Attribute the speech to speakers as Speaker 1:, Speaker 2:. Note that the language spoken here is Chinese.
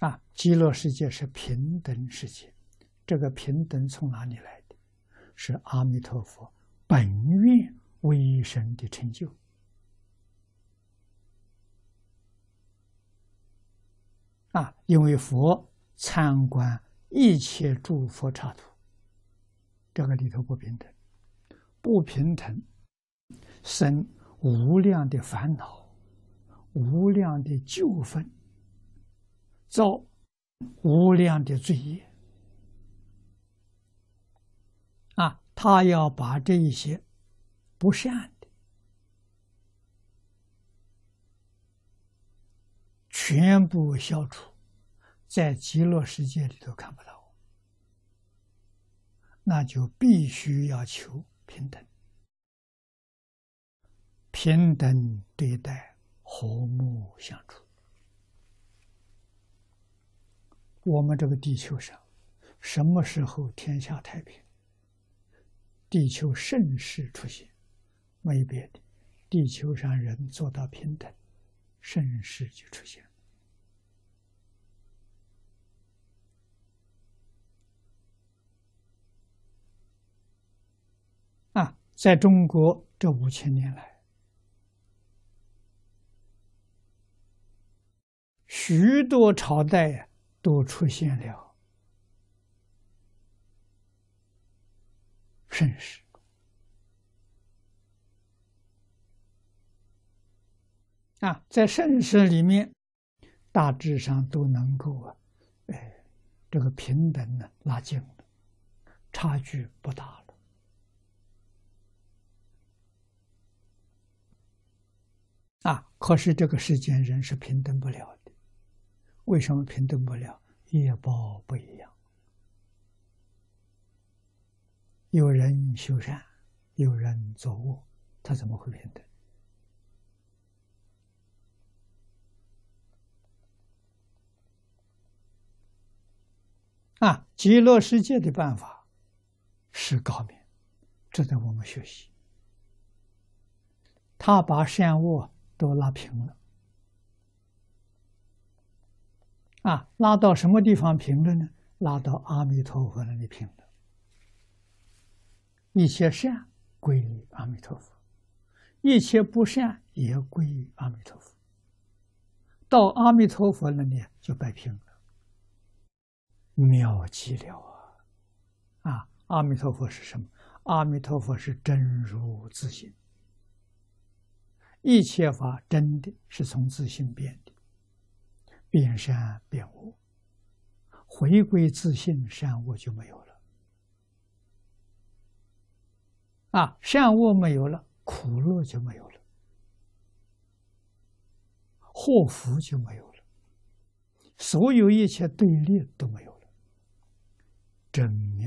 Speaker 1: 啊，极乐世界是平等世界，这个平等从哪里来的？是阿弥陀佛本愿为神的成就。啊，因为佛参观一切诸佛刹土，这个里头不平等，不平等生无量的烦恼，无量的纠纷。造无量的罪业啊！他要把这一些不善的全部消除，在极乐世界里头看不到，那就必须要求平等，平等对待，和睦相处。我们这个地球上，什么时候天下太平？地球盛世出现，没别的，地球上人做到平等，盛世就出现。啊，在中国这五千年来，许多朝代呀。都出现了盛世啊，在盛世里面，大致上都能够啊，哎，这个平等呢拉近了，差距不大了啊。可是这个世间人是平等不了的。为什么平等不了？业报不一样。有人修善，有人作恶，他怎么会平等？啊，极乐世界的办法是高明，值得我们学习。他把善恶都拉平了。啊，拉到什么地方平了呢？拉到阿弥陀佛那里平了。一切善归于阿弥陀佛，一切不善也归于阿弥陀佛。到阿弥陀佛那里就摆平了，妙极了啊！啊，阿弥陀佛是什么？阿弥陀佛是真如自性，一切法真的是从自性变。变善变恶，回归自信，善恶就没有了。啊，善恶没有了，苦乐就没有了，祸福就没有了，所有一切对立都没有了，真